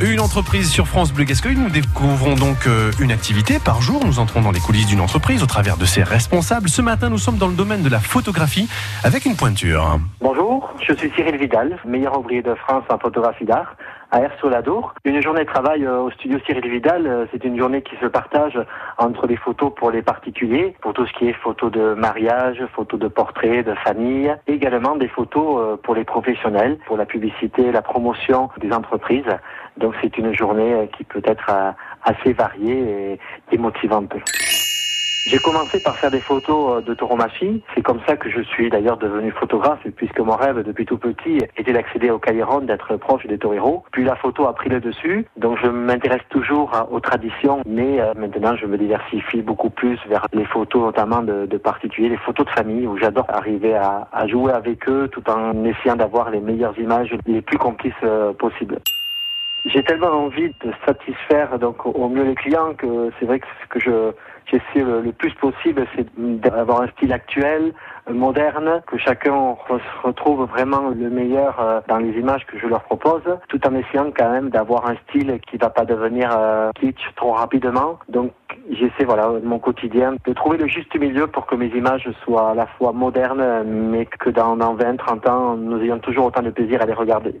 une entreprise sur France Bleu Gascogne. Nous découvrons donc euh, une activité par jour. Nous entrons dans les coulisses d'une entreprise au travers de ses responsables. Ce matin, nous sommes dans le domaine de la photographie avec une pointure. Bonjour, je suis Cyril Vidal, meilleur ouvrier de France en photographie d'art à Air-sur-la-Dour. Une journée de travail euh, au studio Cyril Vidal, euh, c'est une journée qui se partage entre les photos pour les particuliers, pour tout ce qui est photos de mariage, photos de portraits, de famille, également des photos pour les professionnels, pour la publicité, la promotion des entreprises. Donc c'est une journée qui peut être assez variée et motivante. J'ai commencé par faire des photos euh, de tauromachie. C'est comme ça que je suis d'ailleurs devenu photographe, puisque mon rêve depuis tout petit était d'accéder au Cailleron, d'être proche des toreros. Puis la photo a pris le dessus, donc je m'intéresse toujours aux traditions, mais euh, maintenant je me diversifie beaucoup plus vers les photos notamment de, particuliers, les photos de famille, où j'adore arriver à, jouer avec eux tout en essayant d'avoir les meilleures images les plus complices euh, possibles. J'ai tellement envie de satisfaire donc au mieux les clients que c'est vrai que ce que je j'essaie le, plus possible, c'est d'avoir un style actuel, moderne, que chacun retrouve vraiment le meilleur euh, dans les images que je leur propose, tout en essayant quand même d'avoir un style qui va pas devenir euh, trop rapidement. Donc j'essaie voilà mon quotidien de trouver le juste milieu pour que mes images soient à la fois modernes, mais que dans, dans 20, 30 ans, nous ayons toujours autant de plaisir à les regarder